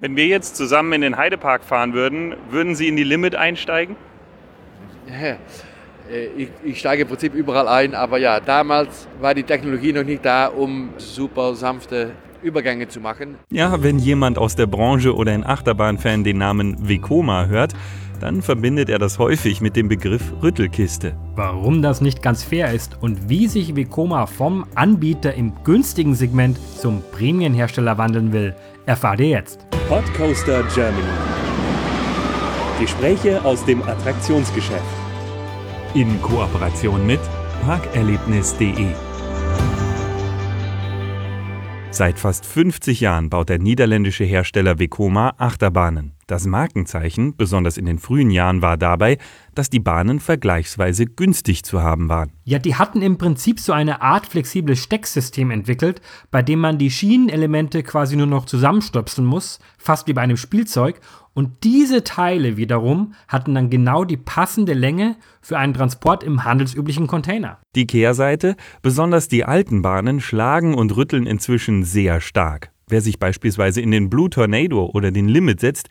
Wenn wir jetzt zusammen in den Heidepark fahren würden, würden Sie in die Limit einsteigen? Ja, äh, ich, ich, steige im Prinzip überall ein, aber ja, damals war die Technologie noch nicht da, um super sanfte Übergänge zu machen. Ja, wenn jemand aus der Branche oder ein Achterbahnfan den Namen Vekoma hört, dann verbindet er das häufig mit dem Begriff Rüttelkiste. Warum das nicht ganz fair ist und wie sich Vekoma vom Anbieter im günstigen Segment zum Prämienhersteller wandeln will, erfahrt ihr jetzt. Podcoaster Germany. Gespräche aus dem Attraktionsgeschäft. In Kooperation mit parkerlebnis.de. Seit fast 50 Jahren baut der niederländische Hersteller Vekoma Achterbahnen. Das Markenzeichen, besonders in den frühen Jahren, war dabei, dass die Bahnen vergleichsweise günstig zu haben waren. Ja, die hatten im Prinzip so eine Art flexibles Stecksystem entwickelt, bei dem man die Schienenelemente quasi nur noch zusammenstöpseln muss, fast wie bei einem Spielzeug. Und diese Teile wiederum hatten dann genau die passende Länge für einen Transport im handelsüblichen Container. Die Kehrseite, besonders die alten Bahnen schlagen und rütteln inzwischen sehr stark. Wer sich beispielsweise in den Blue Tornado oder den Limit setzt,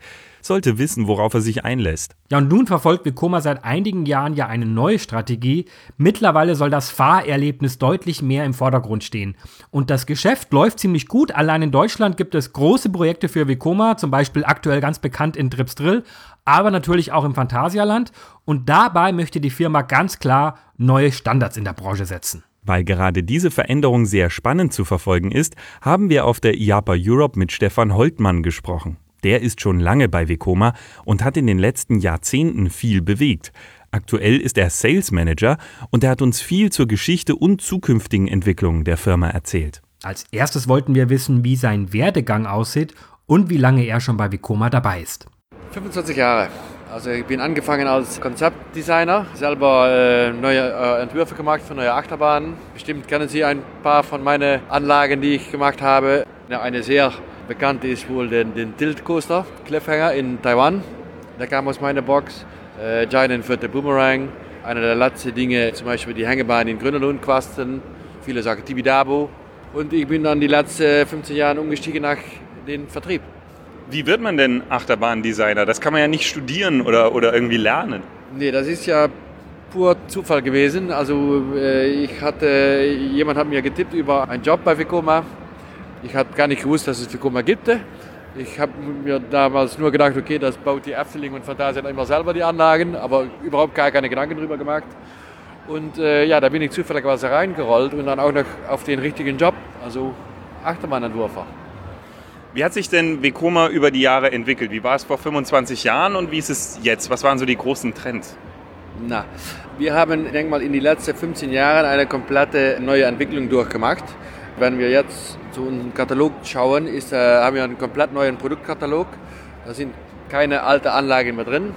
sollte wissen, worauf er sich einlässt. Ja, und nun verfolgt Vekoma seit einigen Jahren ja eine neue Strategie. Mittlerweile soll das Fahrerlebnis deutlich mehr im Vordergrund stehen. Und das Geschäft läuft ziemlich gut. Allein in Deutschland gibt es große Projekte für Vekoma, zum Beispiel aktuell ganz bekannt in Dripsdrill, aber natürlich auch im Phantasialand. Und dabei möchte die Firma ganz klar neue Standards in der Branche setzen. Weil gerade diese Veränderung sehr spannend zu verfolgen ist, haben wir auf der IAPA Europe mit Stefan Holtmann gesprochen. Der ist schon lange bei Vekoma und hat in den letzten Jahrzehnten viel bewegt. Aktuell ist er Sales Manager und er hat uns viel zur Geschichte und zukünftigen Entwicklungen der Firma erzählt. Als erstes wollten wir wissen, wie sein Werdegang aussieht und wie lange er schon bei Vekoma dabei ist. 25 Jahre. Also ich bin angefangen als Konzeptdesigner, selber äh, neue äh, Entwürfe gemacht für neue Achterbahnen. Bestimmt kennen Sie ein paar von meinen Anlagen, die ich gemacht habe. Ja, eine sehr bekannte ist wohl den, den Tilt Coaster Cliffhanger in Taiwan. Der kam aus meiner Box. Äh, Giant für den Boomerang. Eine der letzten Dinge, zum Beispiel die Hängebahn in Grönelund Quasten. Viele sagen Tibidabo. Und ich bin dann die letzten 15 Jahre umgestiegen nach den Vertrieb. Wie wird man denn Achterbahndesigner? Das kann man ja nicht studieren oder, oder irgendwie lernen. Nee, das ist ja pur Zufall gewesen. Also äh, ich hatte, jemand hat mir getippt über einen Job bei Vekoma. Ich habe gar nicht gewusst, dass es Vekoma gibt. Ich habe mir damals nur gedacht, okay, das baut die Efteling und Fantasia immer selber die Anlagen, aber überhaupt gar keine Gedanken drüber gemacht. Und äh, ja, da bin ich zufälligerweise reingerollt und dann auch noch auf den richtigen Job, also Achterbahnentwurfer. Wie hat sich denn Vekoma über die Jahre entwickelt? Wie war es vor 25 Jahren und wie ist es jetzt? Was waren so die großen Trends? Na, wir haben, ich denke mal, in den letzten 15 Jahren eine komplette neue Entwicklung durchgemacht. Wenn wir jetzt zu unserem Katalog schauen, ist, äh, haben wir einen komplett neuen Produktkatalog. Da sind keine alten Anlagen mehr drin.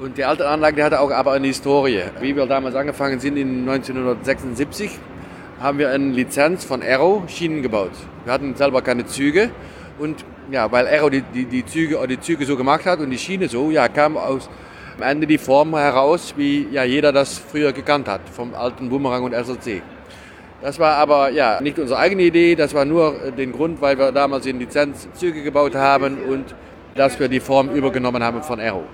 Und die alte Anlage die hatte auch aber eine Historie. Wie wir damals angefangen sind in 1976, haben wir eine Lizenz von Aero Schienen gebaut. Wir hatten selber keine Züge und ja, weil Aero die, die, die, Züge, die Züge so gemacht hat und die Schiene so, ja, kam aus am Ende die Form heraus, wie ja jeder das früher gekannt hat, vom alten Boomerang und SLC. Das war aber ja nicht unsere eigene Idee, das war nur den Grund, weil wir damals in Lizenz Züge gebaut haben und dass wir die Form übergenommen haben von Aero.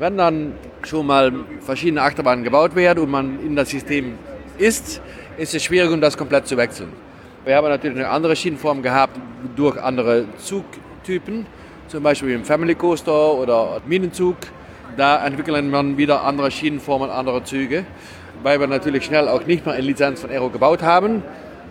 Wenn dann schon mal verschiedene Achterbahnen gebaut werden und man in das System ist, ist es schwierig, um das komplett zu wechseln. Wir haben natürlich eine andere Schienenform gehabt durch andere Zugtypen, zum Beispiel im Family Coaster oder Minenzug. Da entwickeln wir wieder andere Schienenformen, andere Züge. Weil wir natürlich schnell auch nicht mehr eine Lizenz von Aero gebaut haben,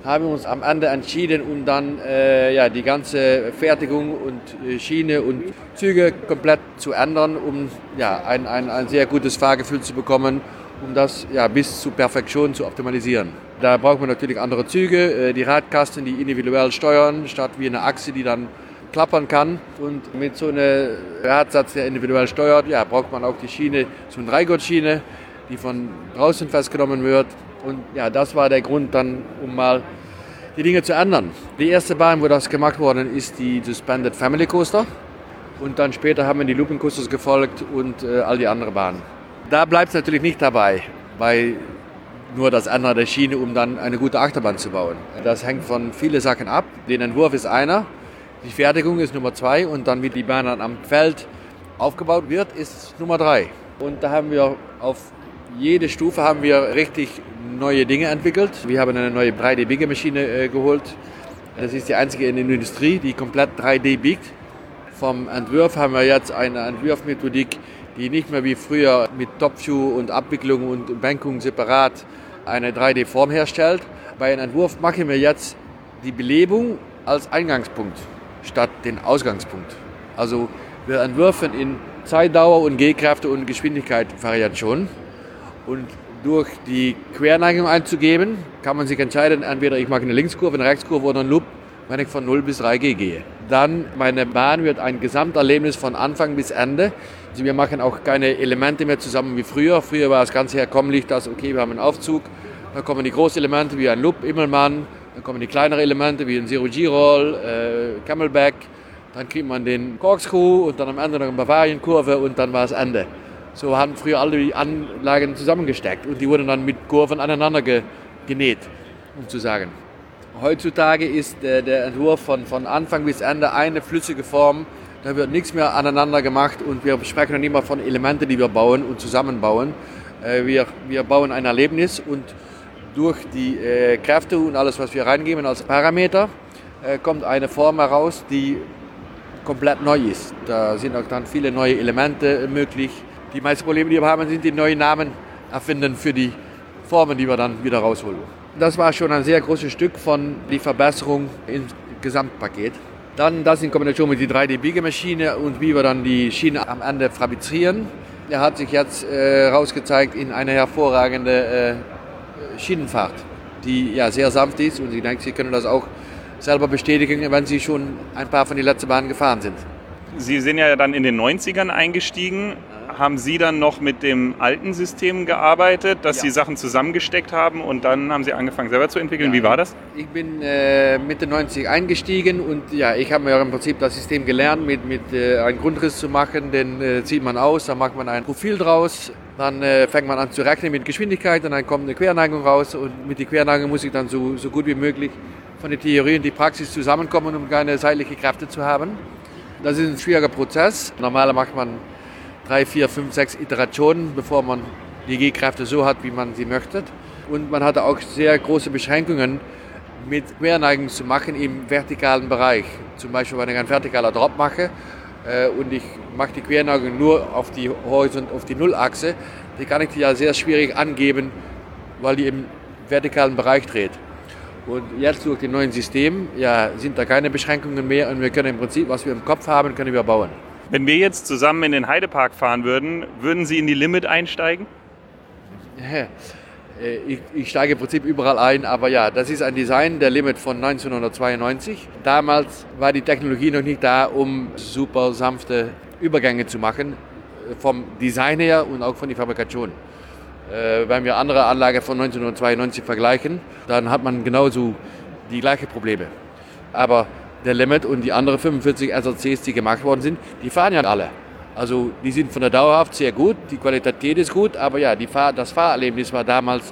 haben wir uns am Ende entschieden, um dann äh, ja, die ganze Fertigung und äh, Schiene und Züge komplett zu ändern, um ja, ein, ein, ein sehr gutes Fahrgefühl zu bekommen, um das ja, bis zur Perfektion zu optimalisieren. Da braucht man natürlich andere Züge, äh, die Radkasten, die individuell steuern, statt wie eine Achse, die dann klappern kann. Und mit so einem Radsatz, der individuell steuert, ja, braucht man auch die Schiene, so eine Dreigurtschiene, die von draußen festgenommen wird. Und ja, das war der Grund dann, um mal die Dinge zu ändern. Die erste Bahn, wo das gemacht worden ist, die Suspended Family Coaster. Und dann später haben die Looping Coasters gefolgt und äh, all die anderen Bahnen. Da bleibt es natürlich nicht dabei, weil nur das Ändern der Schiene, um dann eine gute Achterbahn zu bauen. Das hängt von vielen Sachen ab. Den Entwurf ist einer, Die Fertigung ist Nummer zwei und dann, wie die Bahn dann am Feld aufgebaut wird, ist Nummer drei. Und da haben wir auf jede Stufe haben wir richtig neue Dinge entwickelt. Wir haben eine neue 3D-Biegermaschine äh, geholt. Das ist die einzige in der Industrie, die komplett 3D biegt. Vom Entwurf haben wir jetzt eine Entwurfmethodik, die nicht mehr wie früher mit Topview und Abwicklung und Bankung separat eine 3D-Form herstellt. Bei einem Entwurf machen wir jetzt die Belebung als Eingangspunkt statt den Ausgangspunkt. Also wir entwürfen in Zeitdauer und G-Kräfte und Geschwindigkeit Variation. Und durch die Querneigung einzugeben, kann man sich entscheiden, entweder ich mache eine Linkskurve, eine Rechtskurve oder einen Loop, wenn ich von 0 bis 3G gehe. Dann, meine Bahn wird ein Gesamterlebnis von Anfang bis Ende. Also wir machen auch keine Elemente mehr zusammen wie früher. Früher war das Ganze herkömmlich, dass, okay, wir haben einen Aufzug, dann kommen die großen Elemente wie ein Loop, Immelmann, dann kommen die kleineren Elemente wie ein Zero-G-Roll, äh, Camelback, dann kriegt man den Corkscrew und dann am Ende noch eine Bavarienkurve und dann war es Ende. So haben früher alle die Anlagen zusammengesteckt und die wurden dann mit Kurven aneinander ge genäht, um zu sagen. Heutzutage ist äh, der Entwurf von, von Anfang bis Ende eine flüssige Form. Da wird nichts mehr aneinander gemacht und wir sprechen dann immer von Elementen, die wir bauen und zusammenbauen. Äh, wir, wir bauen ein Erlebnis und durch die äh, Kräfte und alles, was wir reingeben als Parameter, äh, kommt eine Form heraus, die komplett neu ist. Da sind auch dann viele neue Elemente möglich. Die meisten Probleme, die wir haben, sind die neuen Namen erfinden für die Formen, die wir dann wieder rausholen. Das war schon ein sehr großes Stück von die Verbesserung im Gesamtpaket. Dann das in Kombination mit die 3D-Biegemaschine und wie wir dann die Schiene am Ende fabrizieren. Er hat sich jetzt äh, in eine hervorragende äh, Schienenfahrt, die ja sehr sanft ist und ich denke, Sie können das auch selber bestätigen, wenn Sie schon ein paar von den letzten Bahnen gefahren sind. Sie sind ja dann in den 90ern eingestiegen. Haben Sie dann noch mit dem alten System gearbeitet, dass Ja. Sie Sachen zusammengesteckt haben und dann haben Sie angefangen selber zu entwickeln? Wie war das? Ich bin äh, Mitte 90 eingestiegen und ja, ich habe mir im Prinzip das System gelernt, mit, mit äh, einen Grundriss zu machen. Den äh, zieht man aus, dann macht man ein Profil draus, dann äh, fängt man an zu rechnen mit Geschwindigkeit und dann kommt eine Querneigung raus und mit der Querneigung muss ich dann so, so gut wie möglich von der Theorie und die Praxis zusammenkommen, um keine seitliche Kräfte zu haben. Das ist ein schwieriger Prozess. Normalerweise macht man drei, vier, fünf, sechs Iterationen, bevor man die G-Kräfte so hat, wie man sie möchte. Und man hatte auch sehr große Beschränkungen mit Querneigung zu machen im vertikalen Bereich. Zum Beispiel, wenn ich einen vertikaler Drop mache äh, und ich mache die Querneigung nur auf die Horizont, auf die Nullachse, die kann ich die ja sehr schwierig angeben, weil die im vertikalen Bereich dreht. Und jetzt durch das neue System ja, sind da keine Beschränkungen mehr und wir können im Prinzip, was wir im Kopf haben, können wir bauen. Wenn wir jetzt zusammen in den Heidepark fahren würden, würden Sie in die Limit einsteigen? Äh, Ich, ich steige im Prinzip überall ein, aber ja, das ist ein Design der Limit von 1992. Damals war die Technologie noch nicht da, um super sanfte Übergänge zu machen, äh, vom Design her und auch von der Fabrikation. Äh, wenn wir andere Anlagen von 1992 vergleichen, dann hat man genauso die gleichen Probleme. Aber der Limit und die anderen 45 SRCs, die gemacht worden sind, die fahren ja alle. Also die sind von der Dauerhaft sehr gut, die Qualität ist gut, aber ja, Fahr das Fahrerlebnis war damals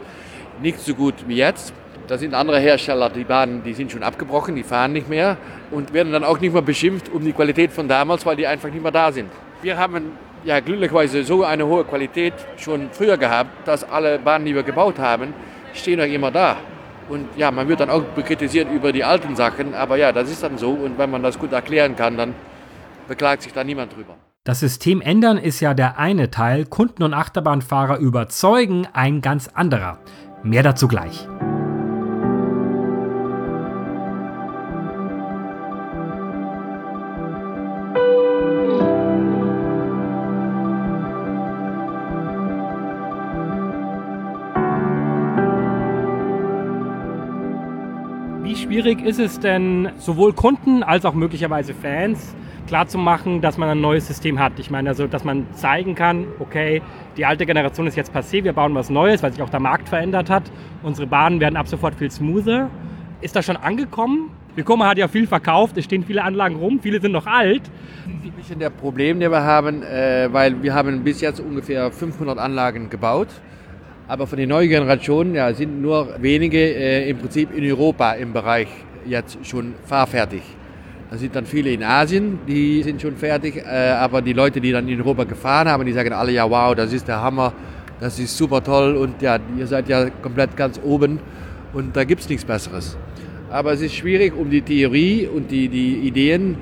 nicht so gut wie jetzt. Da sind andere Hersteller, die Bahnen, die sind schon abgebrochen, die fahren nicht mehr und werden dann auch nicht mehr beschimpft um die Qualität von damals, weil die einfach nicht mehr da sind. Wir haben ja glücklicherweise so eine hohe Qualität schon früher gehabt, dass alle Bahnen, die wir gebaut haben, stehen auch immer da. Und ja, man wird dann auch kritisiert über die alten Sachen, aber ja, das ist dann so und wenn man das gut erklären kann, dann beklagt sich da niemand drüber. Das System ändern ist ja der eine Teil, Kunden und Achterbahnfahrer überzeugen ein ganz anderer. Mehr dazu gleich. Schwierig ist es denn, sowohl Kunden als auch möglicherweise Fans klarzumachen, dass man ein neues System hat? Ich meine, also, dass man zeigen kann, okay, die alte Generation ist jetzt passé, wir bauen was Neues, weil sich auch der Markt verändert hat. Unsere Bahnen werden ab sofort viel smoother. Ist das schon angekommen? Vekoma hat ja viel verkauft, es stehen viele Anlagen rum, viele sind noch alt. Das ist ein bisschen der Problem, den wir haben, äh, weil wir haben bis jetzt ungefähr 500 Anlagen gebaut. Aber von den neuen Generationen ja, sind nur wenige äh, im Prinzip in Europa im Bereich jetzt schon fahrfertig. Da sind dann viele in Asien, die sind schon fertig, äh, aber die Leute, die dann in Europa gefahren haben, die sagen alle, ja wow, das ist der Hammer, das ist super toll und ja, ihr seid ja komplett ganz oben und da gibt es nichts Besseres. Aber es ist schwierig, um die Theorie und die, die Ideen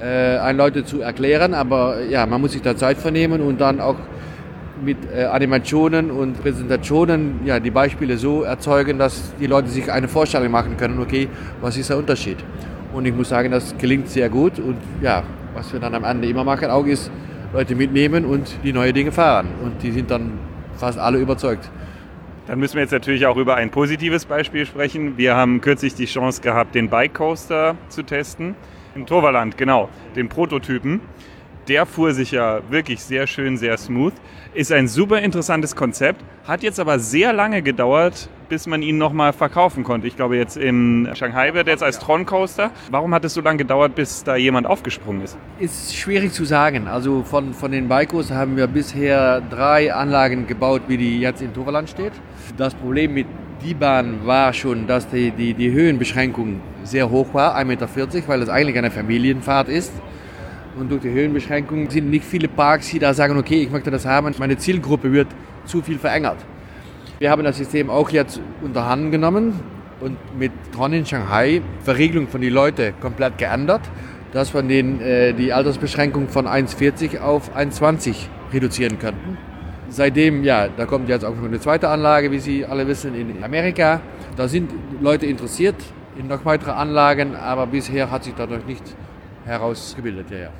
äh, an Leute zu erklären, aber ja, man muss sich da Zeit vernehmen und dann auch mit äh, Animationen und Präsentationen ja, die Beispiele so erzeugen, dass die Leute sich eine Vorstellung machen können, okay, was ist der Unterschied? Und ich muss sagen, das gelingt sehr gut und ja, was wir dann am Ende immer machen, auch ist Leute mitnehmen und die neue Dinge fahren und die sind dann fast alle überzeugt. Dann müssen wir jetzt natürlich auch über ein positives Beispiel sprechen. Wir haben kürzlich die Chance gehabt, den Bike Coaster zu testen. Im Toverland, genau, den Prototypen. Der fuhr sich ja wirklich sehr schön, sehr smooth. Ist ein super interessantes Konzept, hat jetzt aber sehr lange gedauert, bis man ihn nochmal verkaufen konnte. Ich glaube, jetzt in Shanghai wird er jetzt als Tron Coaster. Warum hat es so lange gedauert, bis da jemand aufgesprungen ist? Ist schwierig zu sagen. Also von, von den Bikos haben wir bisher drei Anlagen gebaut, wie die jetzt in Toverland steht. Das Problem mit die Bahn war schon, dass die, die, die Höhenbeschränkung sehr hoch war, 1,40 Meter, weil es eigentlich eine Familienfahrt ist. Und durch die Höhenbeschränkung sind nicht viele Parks, die da sagen, okay, ich möchte das haben, meine Zielgruppe wird zu viel verengert. Wir haben das System auch jetzt unter Hand genommen und mit Tron in Shanghai Verriegelung von den Leuten komplett geändert, dass wir den, äh, die Altersbeschränkung von 1,40 auf 1,20 reduzieren könnten. Seitdem, ja, da kommt jetzt auch noch eine zweite Anlage, wie Sie alle wissen, in Amerika. Da sind Leute interessiert in noch weitere Anlagen, aber bisher hat sich dadurch nicht herausgebildet. Ja, ja.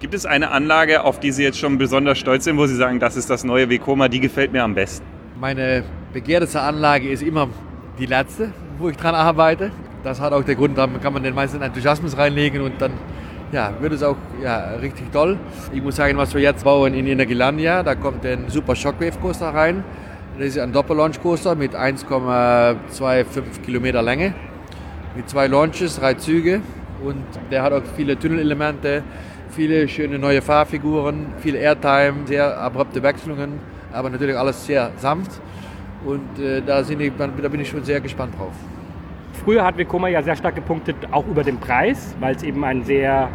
Gibt es eine Anlage, auf die Sie jetzt schon besonders stolz sind, wo Sie sagen, das ist das neue Vekoma, die gefällt mir am besten? Meine begehrteste Anlage ist immer die letzte, wo ich dran arbeite. Das hat auch den Grund, da kann man den meisten Enthusiasmus reinlegen und dann ja, wird es auch ja, richtig toll. Ich muss sagen, was wir jetzt bauen in Energylandia, da kommt ein Super Shockwave Coaster rein. Das ist ein Doppel-Launch Coaster mit 1,25 Kilometer Länge, mit zwei Launches, drei Züge und der hat auch viele Tunnelelemente, viele schöne neue Fahrfiguren, viel Airtime, sehr abrupte Wechselungen, aber natürlich alles sehr sanft und äh, da, ich, da bin ich schon sehr gespannt drauf. Früher hat Vekoma ja sehr stark gepunktet, auch über den Preis, weil es eben ein sehr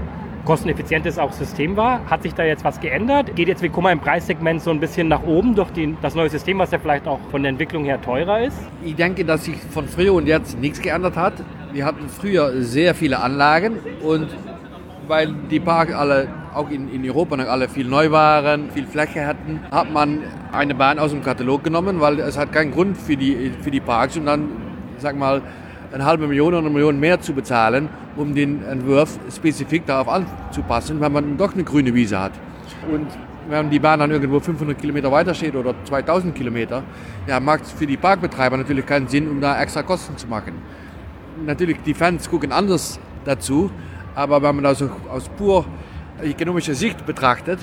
kosteneffizientes auch System war. Hat sich da jetzt was geändert? Geht jetzt Vekoma im Preissegment so ein bisschen nach oben durch die, das neue System, was ja vielleicht auch von der Entwicklung her teurer ist? Ich denke, dass sich von früher und jetzt nichts geändert hat. Wir hatten früher sehr viele Anlagen und weil die Parks alle auch in, in Europa noch alle viel neu waren, viel Fläche hatten, hat man eine Bahn aus dem Katalog genommen, weil es hat keinen Grund für die, für die Parks und dann, sag mal, eine halbe Million oder eine Million mehr zu bezahlen, um den Entwurf spezifisch darauf anzupassen, weil man doch eine grüne Wiese hat. Und wenn die Bahn dann irgendwo 500 Kilometer weiter steht oder 2000 Kilometer, ja, macht es für die Parkbetreiber natürlich keinen Sinn, um da extra Kosten zu machen. Natürlich, die Fans gucken anders dazu, aber wenn man das aus pur ökonomischer Sicht betrachtet,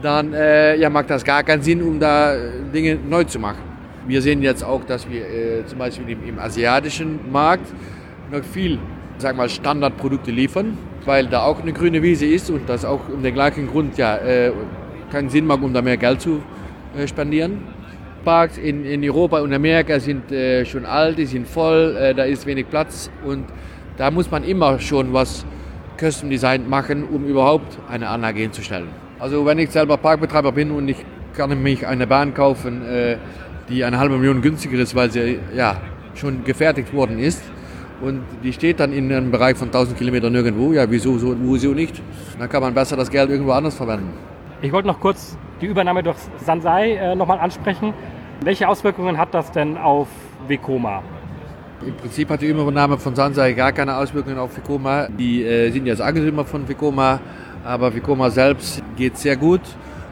dann äh, ja, macht das gar keinen Sinn, um da Dinge neu zu machen. Wir sehen jetzt auch, dass wir äh, zum Beispiel im, im, asiatischen Markt noch viel sag mal, Standardprodukte liefern, weil da auch eine grüne Wiese ist und das auch um den gleichen Grund ja, äh, keinen Sinn macht, um da mehr Geld zu äh, spendieren. Parks in, in Europa und Amerika sind äh, schon alt, die sind voll, äh, da ist wenig Platz und da muss man immer schon was Custom Design machen, um überhaupt eine Anlage hinzustellen. Also wenn ich selber Parkbetreiber bin und ich kann mich eine Bahn kaufen, äh, die eine halbe Million günstiger ist, weil sie ja schon gefertigt worden ist. Und die steht dann in einem Bereich von 1000 Kilometern nirgendwo. Ja, wieso so, wieso nicht? Dann kann man besser das Geld irgendwo anders verwenden. Ich wollte noch kurz die Übernahme durch Sansai äh, nochmal ansprechen. Welche Auswirkungen hat das denn auf Vekoma? Im Prinzip hat die Übernahme von Sansai gar keine Auswirkungen auf Vekoma. Die äh, sind jetzt Eigentümer von Vekoma, aber Vekoma selbst geht sehr gut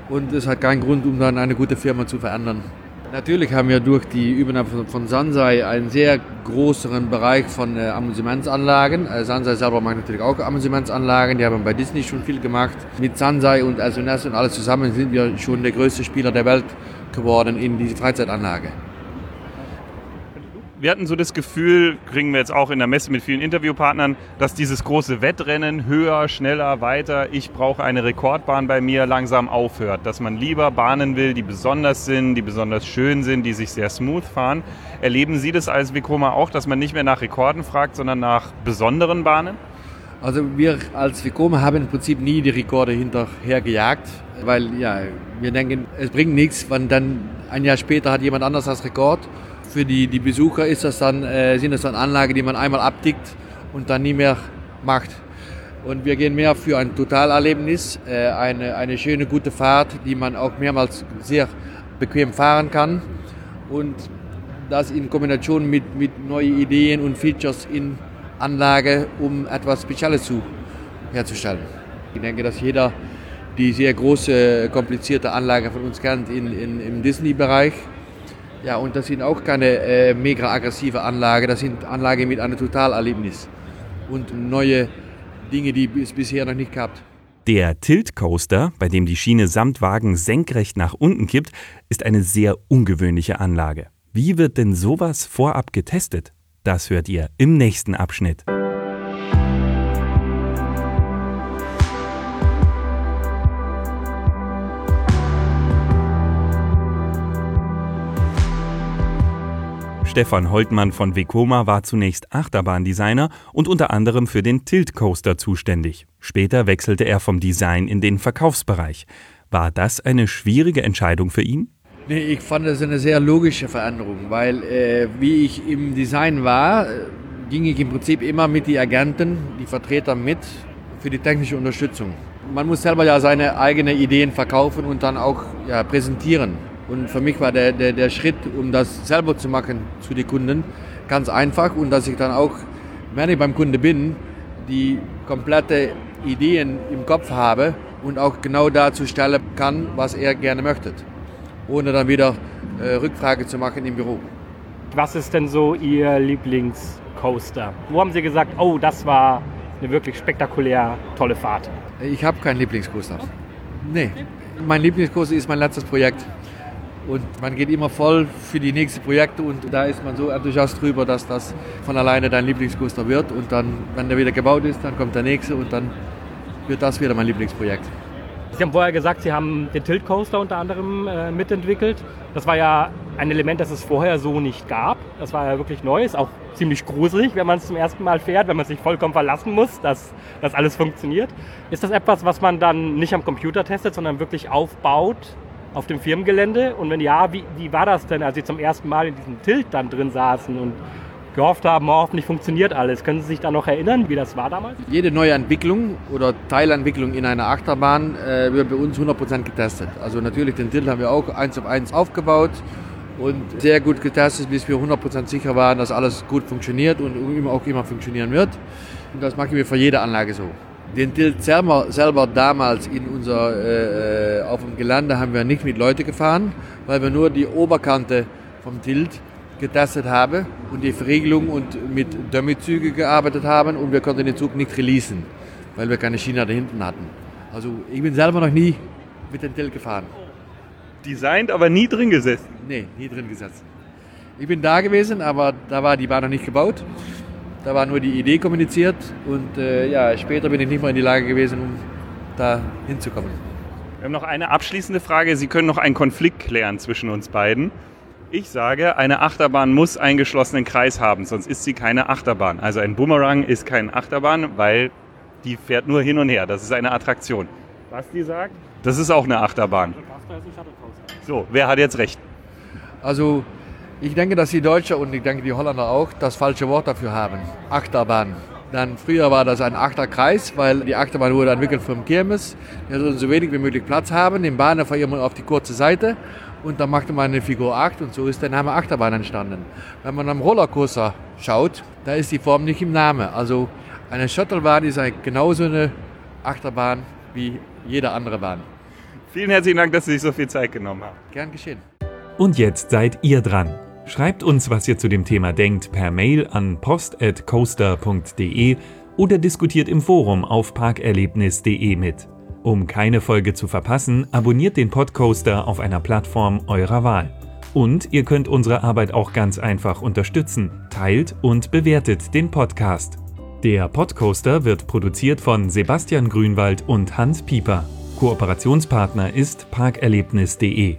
und es hat keinen Grund, um dann eine gute Firma zu verändern. Natürlich haben wir durch die Übernahme von Sansai einen sehr größeren Bereich von äh, Amusementsanlagen. Äh, Sansai selber macht natürlich auch Amusementsanlagen. Die haben bei Disney schon viel gemacht. Mit Sansai und SNS und alles zusammen sind wir schon der größte Spieler der Welt geworden in diese Freizeitanlage wir hatten so das Gefühl, kriegen wir jetzt auch in der Messe mit vielen Interviewpartnern, dass dieses große Wettrennen höher, schneller, weiter, ich brauche eine Rekordbahn bei mir langsam aufhört. Dass man lieber Bahnen will, die besonders sind, die besonders schön sind, die sich sehr smooth fahren. Erleben Sie das als Vekoma auch, dass man nicht mehr nach Rekorden fragt, sondern nach besonderen Bahnen? Also wir als Vekoma haben im Prinzip nie die Rekorde hinterher gejagt, weil ja, wir denken, es bringt nichts, wenn dann ein Jahr später hat jemand anders das Rekord. Für die, die Besucher ist das dann, äh, sind das dann Anlagen, die man einmal abdickt und dann nie mehr macht. Und wir gehen mehr für ein Totalerlebnis, äh, eine, eine schöne, gute Fahrt, die man auch mehrmals sehr bequem fahren kann. Und das in Kombination mit, mit neuen Ideen und Features in Anlage, um etwas Spezielles zu, herzustellen. Ich denke, dass jeder die sehr große, komplizierte Anlage von uns kennt in, in, im Disney-Bereich. Ja, und das sind auch keine äh, mega aggressive Anlagen, das sind Anlagen mit einem Totalerlebnis und neue Dinge, die es bisher noch nicht gab. Der Tilt Coaster, bei dem die Schiene samt Wagen senkrecht nach unten kippt, ist eine sehr ungewöhnliche Anlage. Wie wird denn sowas vorab getestet? Das hört ihr im nächsten Abschnitt. Stefan Holtmann von Vekoma war zunächst Achterbahndesigner und unter anderem für den Tilt Coaster zuständig. Später wechselte er vom Design in den Verkaufsbereich. War das eine schwierige Entscheidung für ihn? Nee, ich fand das eine sehr logische Veränderung, weil äh, wie ich im Design war, äh, ging ich im Prinzip immer mit den Agenten, die Vertreter mit für die technische Unterstützung. Man muss selber ja seine eigenen Ideen verkaufen und dann auch ja, präsentieren. Und für mich war der, der, der Schritt, um das selber zu machen zu den Kunden, ganz einfach und dass ich dann auch, wenn ich beim Kunde bin, die komplette Ideen im Kopf habe und auch genau dazu stellen kann, was er gerne möchte, ohne dann wieder äh, Rückfrage zu machen im Büro. Was ist denn so Ihr Lieblingscoaster? Wo haben Sie gesagt, oh, das war eine wirklich spektakulär tolle Fahrt? Ich habe keinen Lieblingscoaster. Nee. Mein Lieblingscoaster ist mein letztes Projekt. Und man geht immer voll für die nächsten Projekte und da ist man so enthusiast drüber, dass das von alleine dein Lieblingscoaster wird. Und dann, wenn der wieder gebaut ist, dann kommt der nächste und dann wird das wieder mein Lieblingsprojekt. Sie haben vorher gesagt, Sie haben den Tilt Coaster unter anderem äh, mitentwickelt. Das war ja ein Element, das es vorher so nicht gab. Das war ja wirklich neu, ist auch ziemlich gruselig, wenn man es zum ersten Mal fährt, wenn man sich vollkommen verlassen muss, dass das alles funktioniert. Ist das etwas, was man dann nicht am Computer testet, sondern wirklich aufbaut auf dem Firmengelände? Und wenn ja, wie, wie war das denn, als Sie zum ersten Mal in diesem Tilt dann drin saßen und gehofft haben, oh, hoffentlich funktioniert alles. Können Sie sich da noch erinnern, wie das war damals? Jede neue Entwicklung oder Teilentwicklung in einer Achterbahn äh, wird bei uns 100% getestet. Also natürlich den Tilt haben wir auch eins auf eins aufgebaut und sehr gut getestet, bis wir 100% sicher waren, dass alles gut funktioniert und auch immer funktionieren wird. Und das machen wir für jede Anlage so. Den Tilt selber, selber damals in unser, äh, äh, auf dem Gelände haben wir nicht mit Leuten gefahren, weil wir nur die Oberkante vom Tilt getestet haben und die Verriegelung und mit Dummy-Züge gearbeitet haben und wir konnten den Zug nicht releasen, weil wir keine Schiene da hinten hatten. Also ich bin selber noch nie mit dem Tilt gefahren. Designt, aber nie drin gesessen? Nee, nie drin gesessen. Ich bin da gewesen, aber da war die Bahn noch nicht gebaut. Da war nur die Idee kommuniziert und äh, ja, später bin ich nicht mehr in die Lage gewesen, um da hinzukommen. Wir haben noch eine abschließende Frage. Sie können noch einen Konflikt klären zwischen uns beiden. Ich sage, eine Achterbahn muss einen geschlossenen Kreis haben, sonst ist sie keine Achterbahn. Also ein Boomerang ist keine Achterbahn, weil die fährt nur hin und her. Das ist eine Attraktion. Was die sagt? Das ist auch eine Achterbahn. So, wer hat jetzt recht? Also ich denke, dass die Deutsche und ich denke die Holländer auch das falsche Wort dafür haben. Achterbahn. Dann früher war das ein Achterkreis, weil die Achterbahn wurde entwickelt vom Kirmes. Wir sollten so wenig wie möglich Platz haben. Den Bahnen fahren wir auf die kurze Seite und dann machte man eine Figur 8 und so ist der Name Achterbahn entstanden. Wenn man am Rollercoaster schaut, da ist die Form nicht im Namen. Also eine Shuttlebahn ist eine, genauso eine Achterbahn wie jede andere Bahn. Vielen herzlichen Dank, dass Sie sich so viel Zeit genommen haben. Gern geschehen. Und jetzt seid ihr dran. Schreibt uns, was ihr zu dem Thema denkt, per Mail an post.coaster.de oder diskutiert im Forum auf parkerlebnis.de mit. Um keine Folge zu verpassen, abonniert den Podcoaster auf einer Plattform eurer Wahl. Und ihr könnt unsere Arbeit auch ganz einfach unterstützen. Teilt und bewertet den Podcast. Der Podcoaster wird produziert von Sebastian Grünwald und Hans Pieper. Kooperationspartner ist parkerlebnis.de.